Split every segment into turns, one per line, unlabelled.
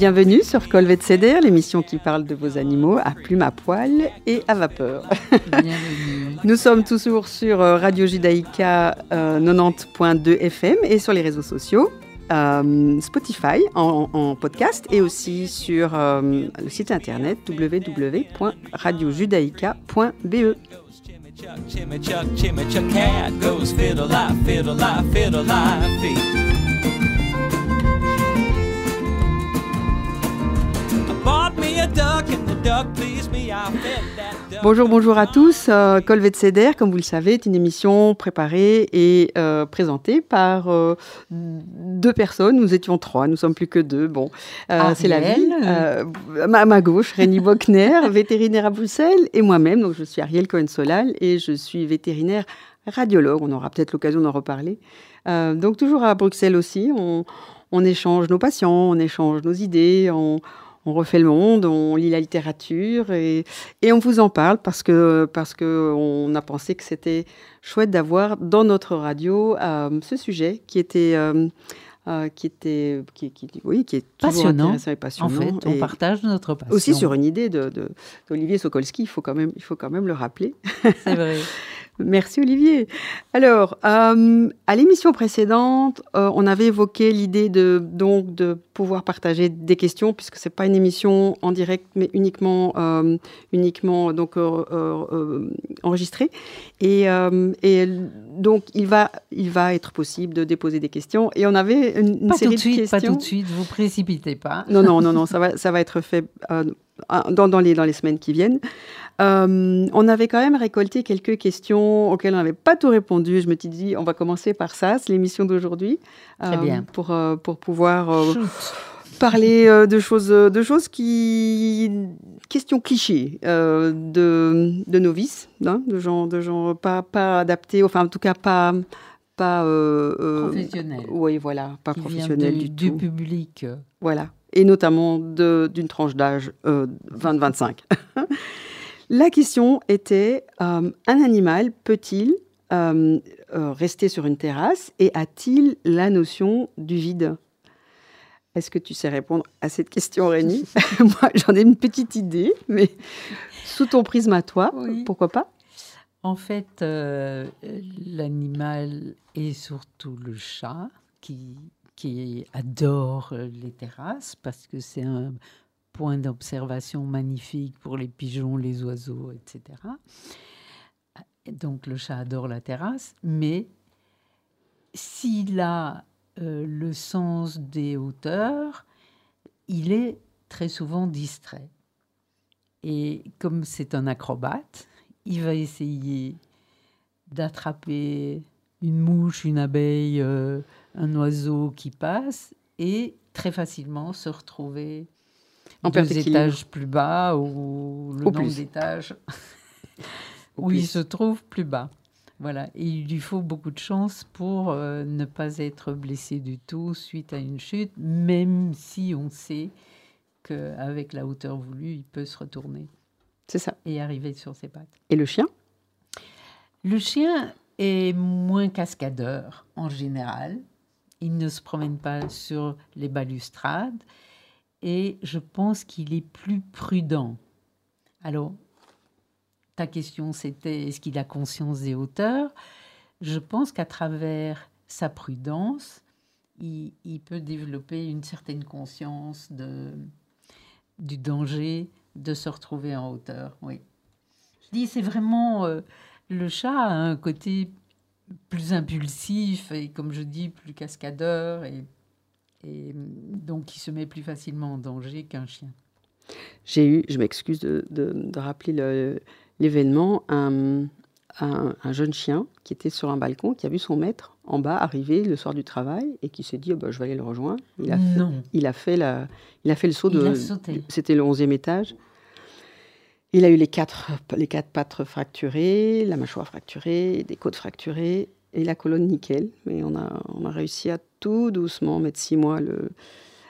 Bienvenue sur Colvet Ceder, l'émission qui parle de vos animaux à plume à poil et à vapeur.
Bienvenue.
Nous sommes toujours sur euh, Radio Judaïka euh, 90.2 FM et sur les réseaux sociaux. euh, Spotify en, en podcast et aussi sur euh, le site internet www.radiojudaïka.be. Bonjour, bonjour à tous. Euh, Colvet Ceder, comme vous le savez, est une émission préparée et euh, présentée par euh, deux personnes. Nous étions trois, nous sommes plus que deux. Bon, euh, c'est la vie. Euh, à ma gauche, Rémi Bockner, vétérinaire à Bruxelles, et moi-même. Donc, je suis Ariel Cohen-Solal et je suis vétérinaire radiologue. On aura peut-être l'occasion d'en reparler. Euh, donc, toujours à Bruxelles aussi, on, on échange nos patients, on échange nos idées, on, on refait le monde, on lit la littérature et, et on vous en parle parce que parce que on a pensé que c'était chouette d'avoir dans notre radio euh, ce sujet qui était euh, euh, qui était qui, qui- oui qui est
Passionnant.
et passionnant
En fait, on
et
partage notre passion.
aussi sur une idée de- d'Olivier Sokolski il faut quand même il faut quand même le rappeler
C'est vrai.
Merci Olivier. Alors, euh, à l'émission précédente, euh, on avait évoqué l'idée de donc de pouvoir partager des questions puisque c'est pas une émission en direct mais uniquement euh, uniquement donc enregistrée et, et donc il va il va être possible de déposer des questions et on avait une, une
Pas
série
tout de suite,
questions.
pas tout de suite. Vous précipitez pas.
Non, non, non, non, ça va, ça va être fait dans, dans les, dans les semaines qui viennent. Euh, on avait quand même récolté quelques questions auxquelles on n'avait pas tout répondu. Je me suis dit, on va commencer par ça, c'est l'émission d'aujourd'hui.
Très bien.
Pour, euh, pour pouvoir euh, parler euh, de, choses, de choses qui. questions clichés euh, de, de novices, hein, de gens, de gens pas, pas adaptés, enfin, en tout cas, pas. pas euh, euh,
Professionnel.
Oui, voilà, pas
qui vient
professionnel
du,
du tout.
du public. euh,
Voilà, et notamment d'une tranche d'âge euh, 20-25. La question était, euh, un animal peut-il euh, euh, rester sur une terrasse et a-t-il la notion du vide? Est-ce que tu sais répondre à cette question, Rémi? Moi, j'en ai une petite idée, mais sous ton prisme à toi,
Oui.
pourquoi pas?
En fait, euh, l'animal et surtout le chat qui, adore euh, les terrasses parce que c'est un point d'observation magnifique pour les pigeons, les oiseaux, etc. Et Donc le chat adore la terrasse, mais s'il a euh, le sens des hauteurs, il est très souvent distrait. Et comme c'est un acrobate, il va essayer d'attraper une mouche, une abeille, euh, un oiseau qui passe et très facilement se retrouver
En
deux étages plus bas ou le
Au
nombre d'étages où il se trouve plus bas. Voilà, et il lui faut beaucoup de chance pour euh, ne pas être blessé du tout suite à une chute, même si on sait qu'avec la hauteur voulue, il peut se retourner
C'est ça.
et arriver sur ses pattes.
Et le chien?
Le chien est moins cascadeur en général. Il ne se promène pas sur les balustrades et je pense qu'il est plus prudent. Alors, ta question c'était est-ce qu'il a conscience des hauteurs? Je pense qu'à travers sa prudence, il, il peut développer une certaine conscience de, du danger de se retrouver en hauteur. Oui. Je dis, c'est vraiment. euh, le chat a un côté plus impulsif et, comme je dis, plus cascadeur. Et, et donc, il se met plus facilement en danger qu'un chien.
J'ai eu, je m'excuse de, de- de rappeler le- l'événement, un, un- un jeune chien qui était sur un balcon, qui a vu son maître en bas arriver le soir du travail et qui s'est dit, Oh, bah, je vais aller le rejoindre. Il a, fait,
non.
il a, fait, la, il a fait le saut de... C'était le 11e étage. Il a eu les quatre, les quatre pattes fracturées, la mâchoire fracturée, des côtes fracturées et la colonne nickel. Mais on a, on a réussi à tout doucement mettre six mois le,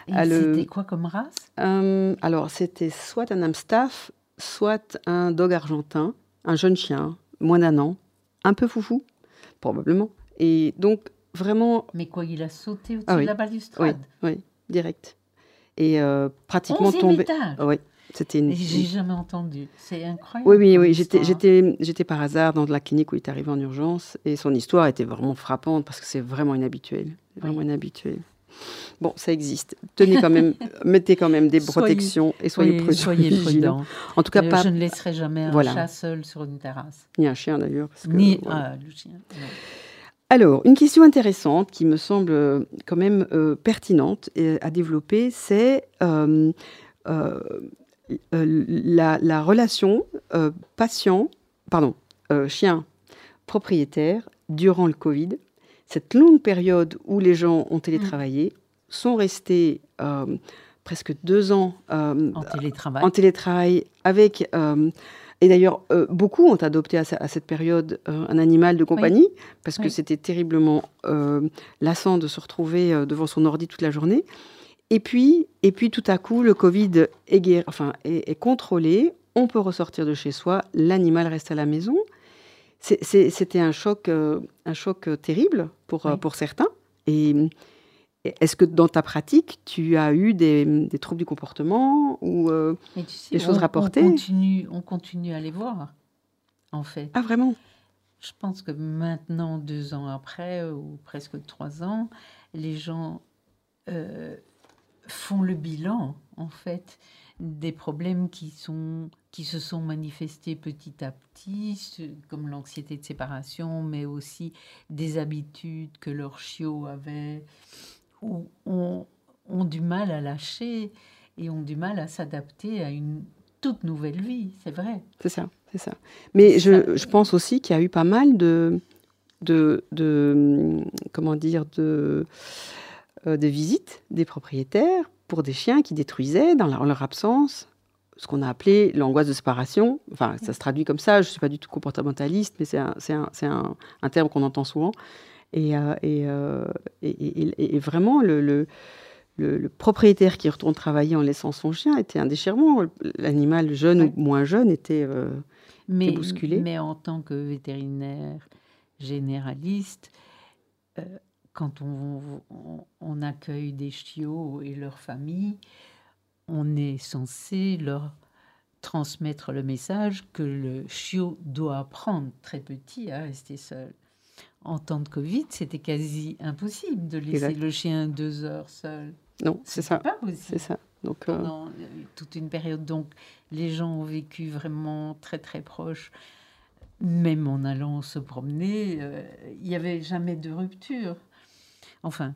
Et
Ah, le-
C'était quoi comme race?
Euh, alors, c'était soit un Amstaff, soit un dog argentin, un jeune chien, moins d'un an, un peu foufou, probablement. Et donc, vraiment,
Mais quoi, il a sauté au-dessus
Ah oui.
de la
oui,
balustrade?
Oui, direct. et euh, pratiquement tombé. Oui, c'était une.
J'ai jamais entendu. C'est incroyable.
Oui, oui, oui. J'étais, j'étais, j'étais par hasard dans la clinique où il est arrivé en urgence et son histoire était vraiment frappante parce que c'est vraiment inhabituel. Vraiment
Oui.
inhabituel. Bon, ça existe. Tenez quand même, mettez quand même des
Soyez-
protections et soyez
soyez
vigilants.
prudents.
En tout cas, pas
Je ne laisserai jamais un
Voilà.
chat seul sur une terrasse.
ni un chien d'ailleurs.
Ni
voilà.
ah, le chien. non.
Alors, une question intéressante qui me semble euh, quand même euh, pertinente et à développer, c'est euh, la, la relation euh, patient, pardon, euh, chien propriétaire durant le Covid. Cette longue période où les gens ont télétravaillé, sont restés euh, presque deux ans euh,
En télétravail.
en télétravail avec. euh, et d'ailleurs, euh, beaucoup ont adopté à, ce- à cette période euh, un animal de compagnie, parce que c'était terriblement euh, lassant de se retrouver euh, devant son ordi toute la journée. Et puis, et puis tout à coup, le Covid est, guéri- enfin, est, est contrôlé, on peut ressortir de chez soi, l'animal reste à la maison. C'était un choc, euh, un choc euh, terrible pour, euh,
Oui.
pour certains. Et est-ce que dans ta pratique, tu as eu des, des troubles du comportement ou euh,
Mais tu sais,
des choses rapportées.
On continue, on continue à les voir, en fait.
Ah, vraiment?
Je pense que maintenant, deux ans après, ou presque trois ans, les gens euh, font le bilan, en fait, des problèmes qui, sont, qui se sont manifestés petit à petit, comme l'anxiété de séparation, mais aussi des habitudes que leurs chiots avaient, ou ont, ont du mal à lâcher et ont du mal à s'adapter à une toute nouvelle vie, c'est vrai.
C'est ça, c'est ça. Mais
Ça-
je, je pense aussi qu'il y a eu pas mal de, de, de comment dire, de, euh, de visites des propriétaires pour des chiens qui détruisaient dans leur, en leur absence ce qu'on a appelé l'angoisse de séparation. Enfin, ça se traduit comme ça. Je ne suis pas du tout comportementaliste, mais c'est un, un, un, un terme qu'on entend souvent. Et, euh, et, euh, et, et- et vraiment, le, le, propriétaire qui retourne travailler en laissant son chien était un déchirement. L'animal jeune
Ouais.
ou moins jeune était... euh,
mais,
bousculé.
mais en tant que vétérinaire généraliste, quand on, on- on accueille des chiots et leurs familles, on est censé leur transmettre le message que le chiot doit apprendre très petit à rester seul. En temps de Covid, c'était quasi impossible de laisser
Exact.
le chien deux heures seul.
Non, c'est ça.
Pas
C'est ça. Donc, euh,
pendant euh, toute une période. Donc, les gens ont vécu vraiment très, très proche. Même en allant se promener, euh, il n'y avait jamais de rupture. Enfin,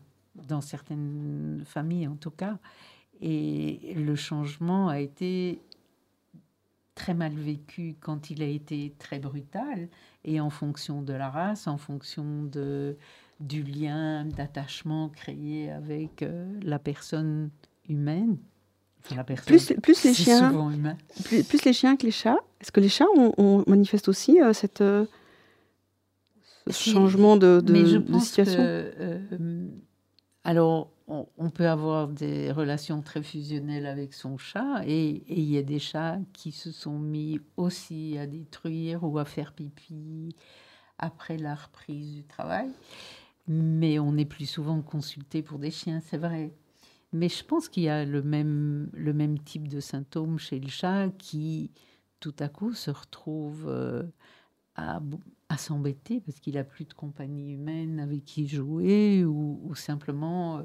dans certaines familles en tout cas. Et le changement a été très mal vécu quand il a été très brutal et en fonction de la race, en fonction de, du lien d'attachement créé avec euh, la personne humaine. Enfin, la personne,
plus, plus les chiens, plus, plus les chiens que les chats. Est-ce que les chats ont- manifestent aussi euh, cette, euh, ce changement de, de-
Mais je
de
pense
situation?
que, euh, alors, on, on peut avoir des relations très fusionnelles avec son chat, et et il y a des chats qui se sont mis aussi à détruire ou à faire pipi après la reprise du travail. Mais on est plus souvent consulté pour des chiens, c'est vrai. Mais je pense qu'il y a le même, le même type de symptômes chez le chat qui, tout à coup, se retrouve euh, à, s'embêter parce qu'il a plus de compagnie humaine avec qui jouer ou, ou simplement euh,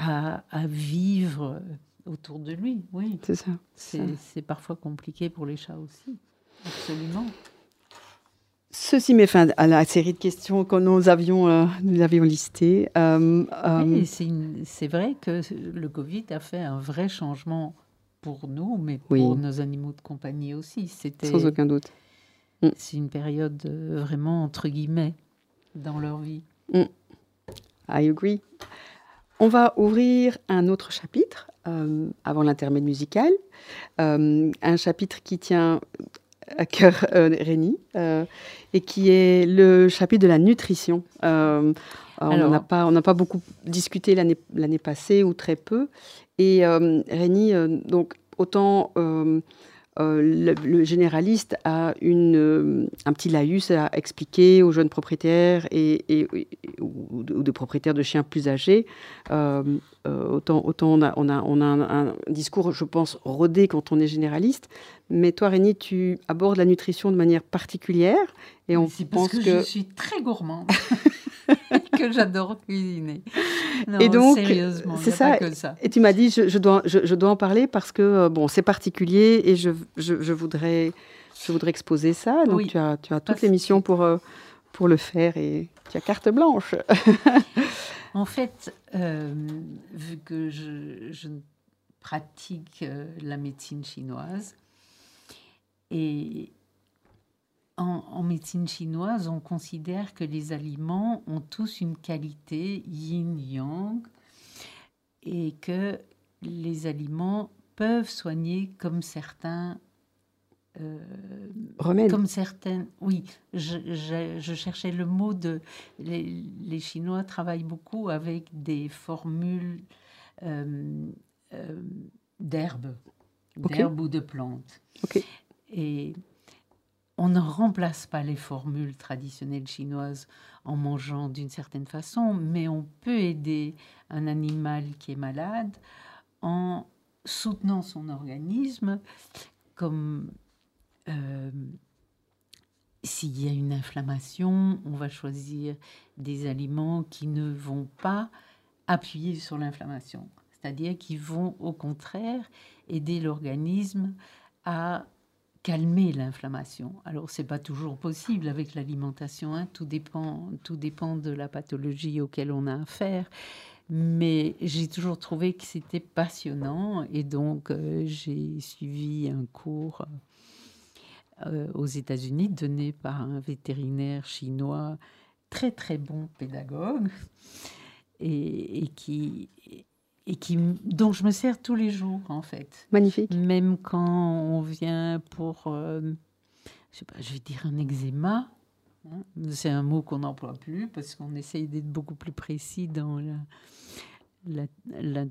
à, à vivre autour de lui. Oui,
C'est ça.
c'est parfois compliqué pour les chats aussi. Absolument.
Ceci met fin à la série de questions que nous avions, euh, nous avions listées. Euh,
Oui, c'est vrai que le Covid a fait un vrai changement pour nous, mais pour nos animaux de compagnie aussi.
Sans aucun doute.
C'est une période euh, vraiment entre guillemets dans leur vie.
I agree. On va ouvrir un autre chapitre euh, avant l'intermède musical. Euh, un chapitre qui tient à cœur euh, Rémi et qui est le chapitre de la nutrition. On n'a pas, pas beaucoup discuté l'année passée ou très peu. Et Rémi, donc autant le, le généraliste a une, euh, un petit laïus à expliquer aux jeunes propriétaires et, ou, de- ou des propriétaires de chiens plus âgés. Euh, euh, autant autant on, a, on, a, on a un, un discours, je pense, rodé quand on est généraliste. Mais toi, Rémi, tu abordes la nutrition de manière particulière et on
C'est parce
pense
que,
que...
je suis très gourmande. que j'adore cuisiner. Non,
Et donc,
sérieusement,
c'est ça.
ça.
Et tu m'as dit, je, je dois, je, je dois en parler parce que euh, bon, c'est particulier et je, je, voudrais, je voudrais exposer ça. Donc
Oui.
tu as, tu as toute l'émission pour, euh, pour le faire et tu as carte blanche.
En fait, euh, vu que je, je pratique euh, la médecine chinoise, et en, en médecine chinoise, on considère que les aliments ont tous une qualité yin-yang et que les aliments peuvent soigner comme certains euh,
Remède.
comme certaines, oui, je, je- je cherchais le mot de. Les, les Chinois travaillent beaucoup avec des formules euh, euh, d'herbes, d'herbes ou de plantes.
Ok.
Et on ne remplace pas les formules traditionnelles chinoises en mangeant d'une certaine façon, mais on peut aider un animal qui est malade en soutenant son organisme, comme euh, s'il y a une inflammation, on va choisir des aliments qui ne vont pas appuyer sur l'inflammation, c'est-à-dire qui vont au contraire aider l'organisme à calmer l'inflammation. Alors c'est pas toujours possible avec l'alimentation, hein, tout dépend, tout dépend de la pathologie auquel on a affaire. Mais j'ai toujours trouvé que c'était passionnant et donc euh, j'ai suivi un cours euh, aux États-Unis donné par un vétérinaire chinois très très bon pédagogue et, et qui et qui dont je me sers tous les jours en fait.
Magnifique.
Même quand on vient pour, euh, je sais pas, je vais dire un eczéma. hein. C'est un mot qu'on n'emploie plus parce qu'on essaye d'être beaucoup plus précis dans la, la, la-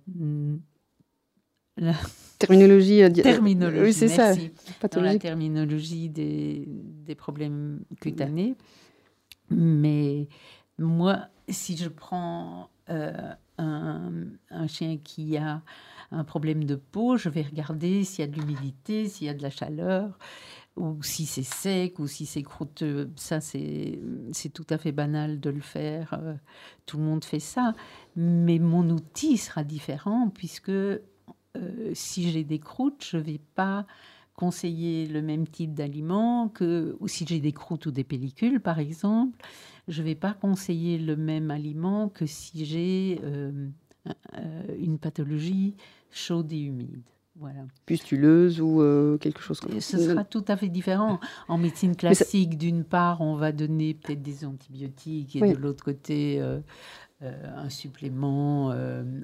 la
Terminologie. euh,
terminologie.
Oui, c'est ça.
Dans la terminologie des, des problèmes cutanés. Mais moi, si je prends euh, un, chien qui a un problème de peau, je vais regarder s'il y a de l'humidité, s'il y a de la chaleur, ou si c'est sec, ou si c'est croûteux. Ça, c'est c'est tout à fait banal de le faire. euh, Tout le monde fait ça. Mais mon outil sera différent puisque euh, si j'ai des croûtes, je ne vais pas conseiller le même type d'aliment que, ou si j'ai des croûtes ou des pellicules, par exemple, je ne vais pas conseiller le même aliment que si j'ai euh, euh, une pathologie chaude et humide. Voilà.
Pustuleuse ou euh, quelque chose comme
Et ce sera tout à fait différent. En médecine
ça-
classique, d'une part, on va donner peut-être des antibiotiques et
Oui.
de l'autre côté, euh, euh, un supplément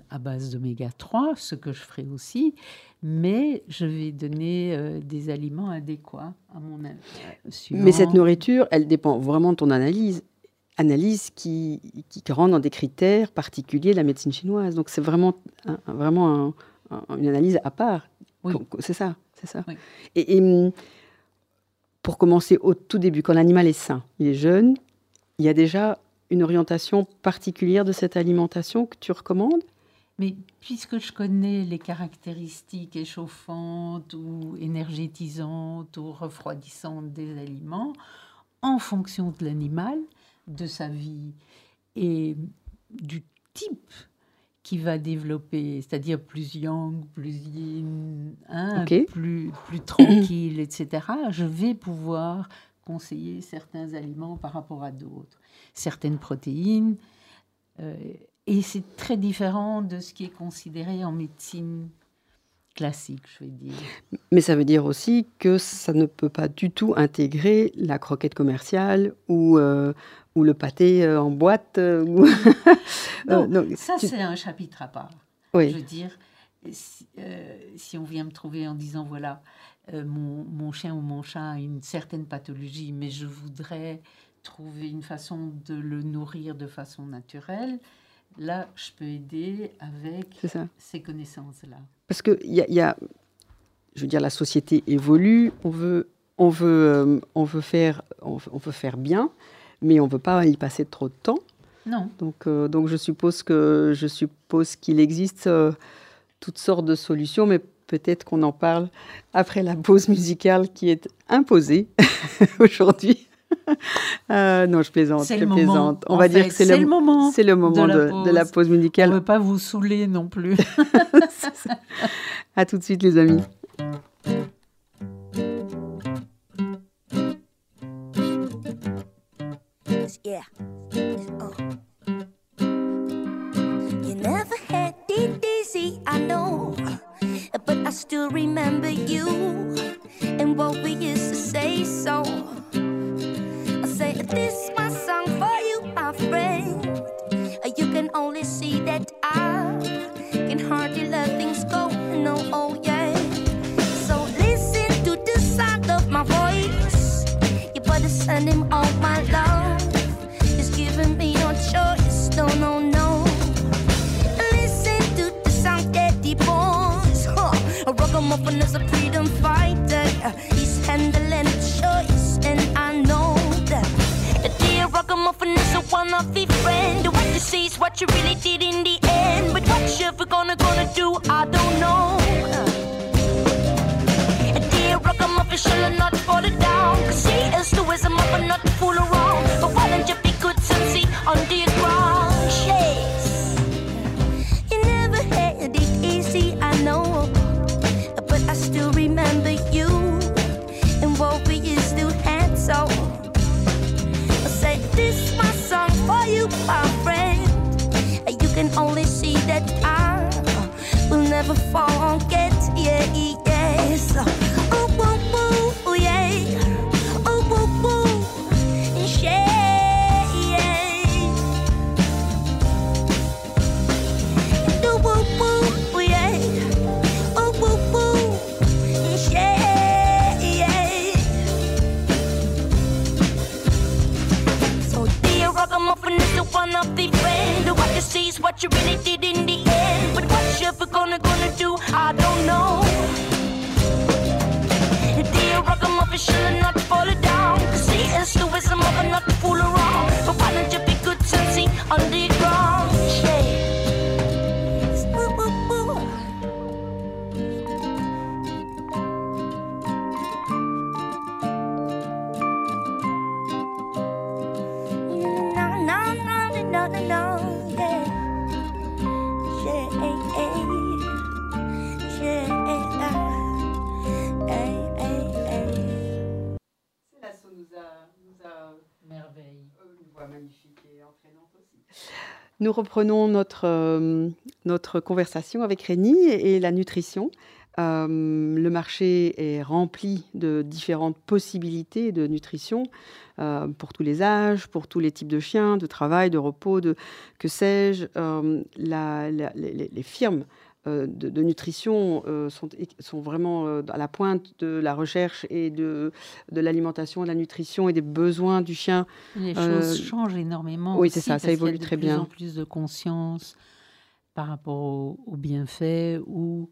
à base d'oméga 3, ce que je ferai aussi. Mais je vais donner des aliments adéquats à mon avis.
Mais cette nourriture, elle dépend vraiment de ton analyse. Analyse qui, qui rentre dans des critères particuliers de la médecine chinoise. Donc c'est vraiment, un- vraiment un- un- une analyse à part.
Oui.
C'est ça, c'est ça.
Oui.
Et, et, hum, pour commencer au tout début, quand l'animal est sain, il est jeune, il y a déjà une orientation particulière de cette alimentation que tu recommandes?
Mais puisque je connais les caractéristiques échauffantes ou énergétisantes ou refroidissantes des aliments, en fonction de l'animal, de sa vie et du type qui va développer, c'est-à-dire plus yang, plus yin, hein, plus, plus tranquille, etc., je vais pouvoir conseiller certains aliments par rapport à d'autres. Certaines protéines, euh, et c'est très différent de ce qui est considéré en médecine classique, je vais dire.
Mais ça veut dire aussi que ça ne peut pas du tout intégrer la croquette commerciale ou, euh, ou le pâté euh, en boîte. euh, ou-
Non,
non,
ça
tu-
c'est un chapitre à part.
Oui.
Je veux dire, si, euh, si on vient me trouver en disant, voilà, euh, mon, mon chien ou mon chat a une certaine pathologie, mais je voudrais trouver une façon de le nourrir de façon naturelle, là, je peux aider avec ces connaissances-là.
Parce que il y a, y a- je veux dire, la société évolue, on veut, on veut, euh, on veut, faire, on veut faire bien, mais on ne veut pas y passer trop de temps.
Non.
Donc, euh, donc je suppose que je suppose qu'il existe euh, toutes sortes de solutions, mais peut-être qu'on en parle après la pause musicale qui est imposée aujourd'hui. Euh, non, je plaisante,
C'est moment.
plaisante. On
En
va dire que c'est le,
le moment
c'est le moment
de la
de, de la
pause.
pause
On ne
musicale.
veut pas vous saouler non plus.
À tout de suite, les amis.
The friend. What you see is what you really did in the end. But what you ever gonna gonna do, I don't know. Dear ragamuffin shall not fall down. Cause he is the wisdom of a not
Nous reprenons notre, euh, notre conversation avec Rémi et, et la nutrition. Euh, le marché est rempli de différentes possibilités de nutrition euh, pour tous les âges, pour tous les types de chiens, de travail, de repos, de que sais-je. Les, firmes de, de nutrition euh, sont, sont vraiment euh, à la pointe de la recherche et de, de l'alimentation, de la nutrition et des besoins du chien
Les
Euh,
choses changent énormément.
oui, c'est ça, ça
parce qu'il y a
évolue
de
très
plus
bien.
en plus de conscience par rapport au- aux bienfaits ou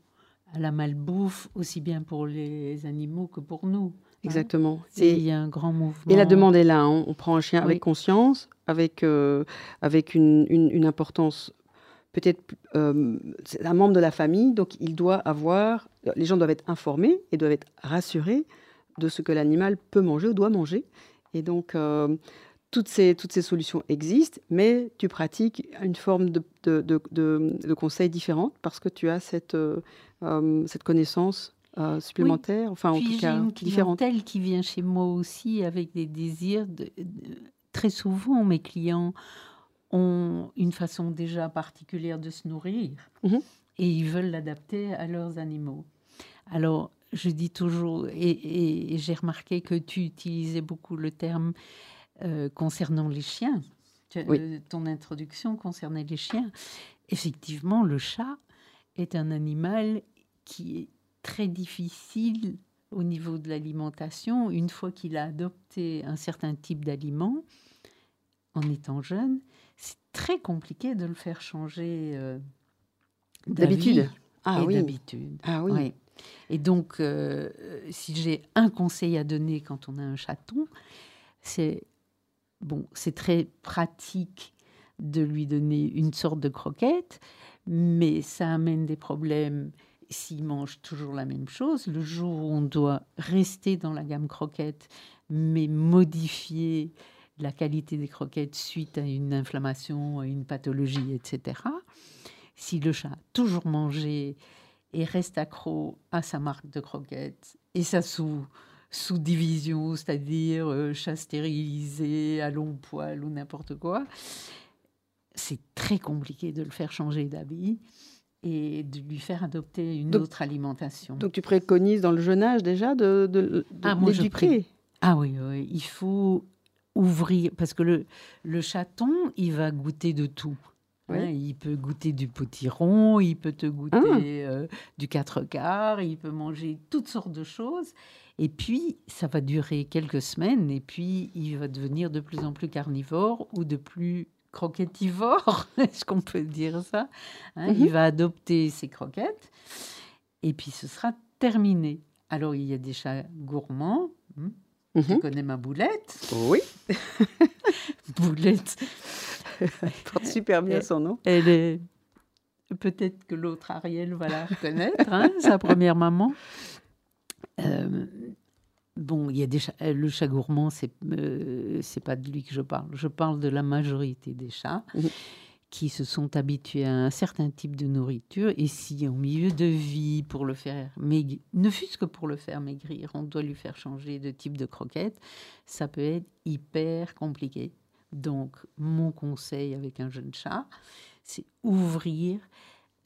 à la malbouffe, aussi bien pour les animaux que pour nous. hein.
Exactement.
Et
Et-
il y a un grand mouvement.
Et la demande est là. hein. On prend un chien
Oui.
avec conscience, avec, euh, avec une, une- une importance peut-être. euh, un membre de la famille, donc il doit avoir. Les gens doivent être informés et doivent être rassurés de ce que l'animal peut manger ou doit manger. Et donc. euh, toutes ces, toutes ces solutions existent, mais tu pratiques une forme de, de, de, de- de conseil différente parce que tu as cette, euh, cette connaissance euh, supplémentaire, enfin en
Puis
tout
j'ai
cas
une
différente.
clientèle qui vient chez moi aussi avec des désirs. de- très souvent, mes clients ont une façon déjà particulière de se nourrir
Mhm.
et ils veulent l'adapter à leurs animaux. Alors, je dis toujours, et, et- et j'ai remarqué que tu utilisais beaucoup le terme euh, concernant les chiens. Tu-
Oui.
euh, ton introduction concernait les chiens. Effectivement, le chat est un animal qui est très difficile au niveau de l'alimentation. Une fois qu'il a adopté un certain type d'aliment, en étant jeune, c'est très compliqué de le faire changer euh,
D'habitude. Ah
et
oui.
d'habitude.
Ah oui.
Oui. Et donc, euh, si j'ai un conseil à donner quand on a un chaton, c'est bon, c'est très pratique de lui donner une sorte de croquette, mais ça amène des problèmes s'il mange toujours la même chose. Le jour où on doit rester dans la gamme croquette, mais modifier la qualité des croquettes suite à une inflammation, à une pathologie, etc. Si le chat a toujours mangé et reste accro à sa marque de croquettes et sa sous sous-division, c'est-à-dire euh, chat stérilisé, à long poil ou n'importe quoi, c'est très compliqué de le faire changer d'habit et de lui faire adopter une
Donc-
autre alimentation.
Donc tu préconises dans le jeune âge déjà de, de, de
Ah, moi, je
l'éduquer?
Ah oui, oui, il faut ouvrir, parce que le, le chaton, il va goûter de tout.
Oui.
Hein, il peut goûter du potiron, il peut te goûter
Ah.
euh, du quatre quarts, il peut manger toutes sortes de choses. Et puis, ça va durer quelques semaines, et puis il va devenir de plus en plus carnivore ou de plus croquettivore, est-ce qu'on peut dire ça Hein,
Mhm.
Il va adopter ses croquettes, et puis ce sera terminé. Alors, il y a des chats gourmands. Hein, Tu connais ma boulette
Oui,
Boulette,
porte super bien son nom.
elle est. Peut-être que l'autre Ariel va la reconnaître, hein, sa première maman. Euh, bon, il y a des chats- le chat gourmand, c'est euh, c'est pas de lui que je parle. Je parle de la majorité des chats
Mhm.
Qui se sont habitués à un certain type de nourriture. Et si en milieu de vie, pour le faire maigrir, ne fût-ce que pour le faire maigrir, on doit lui faire changer de type de croquette, ça peut être hyper compliqué. Donc, mon conseil avec un jeune chat, c'est ouvrir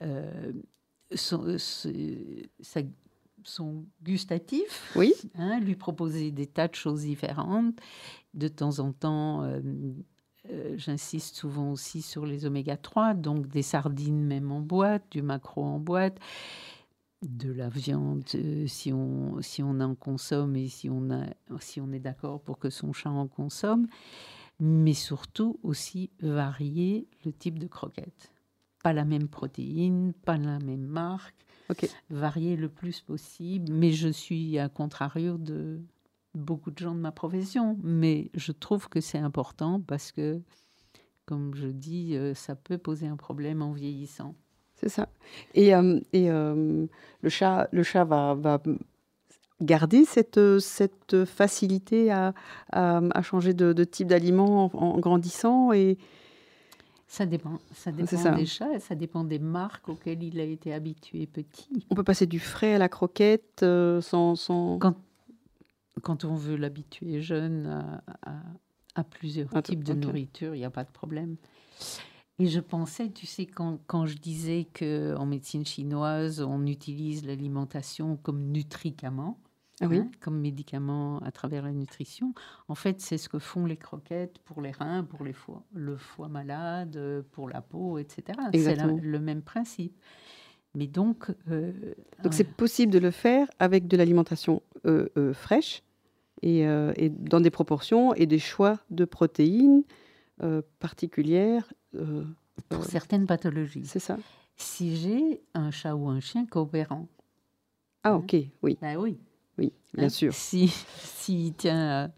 euh, son, euh, sa- son gustatif,
Oui,
hein, lui proposer des tas de choses différentes. De temps en temps, euh, euh, j'insiste souvent aussi sur les oméga 3, donc des sardines même en boîte, du maquereau en boîte, de la viande euh, si, on, si on en consomme et si on, a, si on est d'accord pour que son chat en consomme, mais surtout aussi varier le type de croquette. Pas la même protéine, pas la même marque, varier le plus possible, mais je suis à contrario de beaucoup de gens de ma profession, mais je trouve que c'est important parce que, comme je dis, euh, ça peut poser un problème en vieillissant.
C'est ça. Et, euh, et euh, le chat, le chat va, va garder cette, cette facilité à, à, à changer de, de type d'aliment en, en grandissant et
Ça dépend, ça dépend
ça.
des chats, et ça dépend des marques auxquelles il a été habitué petit.
on peut passer du frais à la croquette euh, sans, sans...
Quand, quand on veut l'habituer jeune à, à- à plusieurs
Ah,
types de nourriture, il n'y a pas de problème. Et je pensais, tu sais, quand, quand je disais qu'en médecine chinoise, on utilise l'alimentation comme nutricament,
Ah oui,
hein, comme médicament à travers la nutrition, en fait, c'est ce que font les croquettes pour les reins, pour les foies, le foie malade, pour la peau, etc. C'est le même principe. Mais donc, euh,
donc c'est possible de le faire avec de l'alimentation euh, euh, fraîche et, euh, et dans des proportions et des choix de protéines euh, particulières. euh,
pour certaines pathologies.
c'est ça.
Si j'ai un chat ou un chien coopérant,
Ah
Hein
ok, oui,
ben oui.
oui, bien
hein,
sûr.
Si, s'il tient,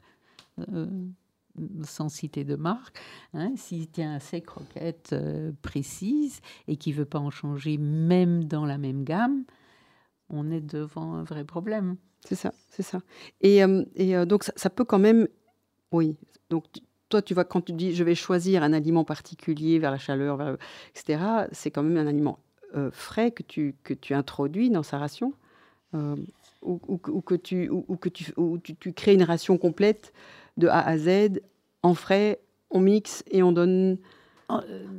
sans citer de marque, hein, s'il tient à ses croquettes précises et qu'il veut pas en changer même dans la même gamme, on est devant un vrai problème.
C'est ça, c'est ça. Et, euh, euh, donc, ça, peut quand même. Oui. Donc, toi, tu vois, quand tu dis je vais choisir un aliment particulier vers la chaleur, vers, etc., c'est quand même un aliment euh, frais que tu, que tu introduis dans sa ration ou, ou que- tu, ou, que tu, crées une ration complète de A à Z en frais, on mixe et on donne.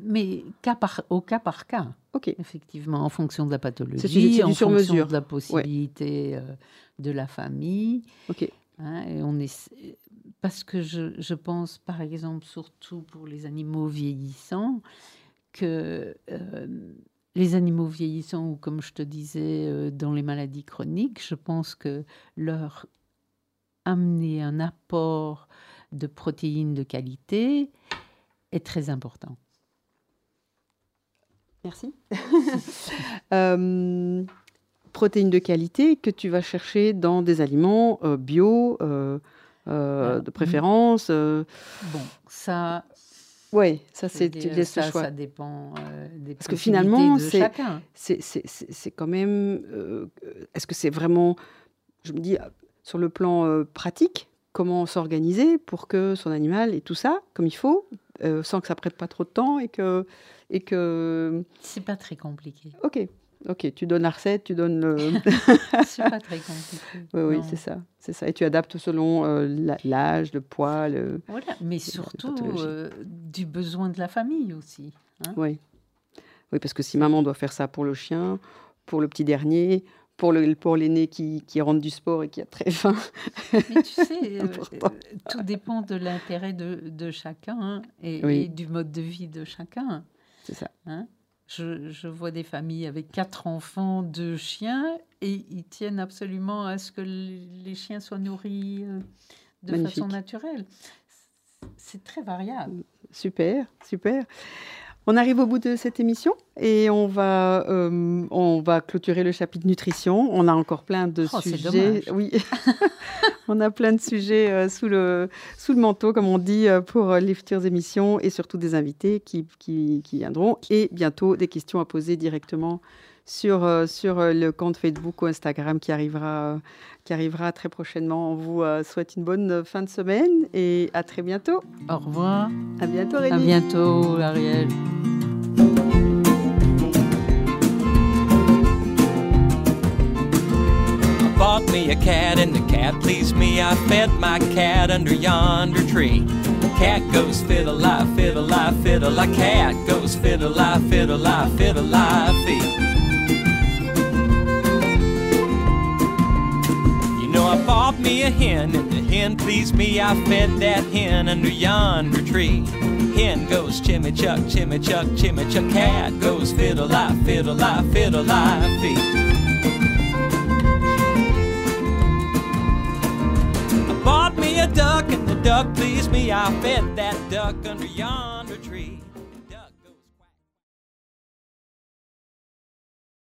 Mais par, au cas par cas,
Ok,
effectivement, en fonction de la pathologie,
du-
en fonction de la possibilité euh, de la famille.
ok.
Hein, et on est, parce que je, je pense, par exemple, surtout pour les animaux vieillissants, que euh, les animaux vieillissants, ou comme je te disais, euh, dans les maladies chroniques, je pense que leur amener un apport de protéines de qualité est très important.
Merci. Euh, protéines de qualité que tu vas chercher dans des aliments euh, bio, euh, de préférence.
Bon, ça,
ouais, ça c'est tu le
ça,
choix.
ça dépend des
Parce que finalement, c'est- c'est quand même. Est-ce que c'est vraiment. Je me dis, sur le plan pratique, comment s'organiser pour que son animal ait tout ça comme il faut, euh, sans que ça prête pas trop de temps et que. Et que
C'est pas très compliqué.
ok, ok, tu donnes la recette, tu donnes le.
C'est pas très compliqué.
oui, oui, c'est ça, c'est ça. Et tu adaptes selon euh, l'âge, le poids, le.
Voilà, mais surtout euh, du besoin de la famille aussi. hein.
Oui. Oui, parce que si maman doit faire ça pour le chien, pour le petit dernier, pour le pour l'aîné qui, qui rentre du sport et qui a très faim.
Mais tu sais, euh, euh, tout dépend de l'intérêt de, de chacun hein, et,
Oui.
et du mode de vie de chacun.
C'est ça.
hein. Je, je vois des familles avec quatre enfants, deux chiens, et ils tiennent absolument à ce que les chiens soient nourris euh, de
Magnifique.
façon naturelle. C'est très variable.
Super, super. On arrive au bout de cette émission et on va, euh, on va clôturer le chapitre nutrition. On a encore plein de
Oh,
sujets. Oui, on a plein de sujets euh, sous, le, sous le manteau, comme on dit, euh, pour les futures émissions et surtout des invités qui, qui, qui viendront et bientôt des questions à poser directement sur, euh, sur euh, le compte Facebook ou Instagram qui arrivera, euh, qui arrivera très prochainement. On vous souhaite une bonne fin de semaine et à très bientôt.
Au revoir.
À bientôt,
À
Rémi.
bientôt, Ariel.
I bought me a cat and the cat pleased me. I fed my cat under yonder tree. Cat goes fiddle lie, fiddle lie, fiddle lie. Cat goes fiddle lie, fiddle lie, fiddle lie, fee. Bought me a hen and the hen pleased me. I fed that hen under yonder tree. Hen goes chimmy chuck, chimmy chuck, chimmy chuck. Cat goes fiddle lie, fiddle lie, fiddle lie, fee. I bought me a duck and the duck pleased me. I fed that duck under yonder.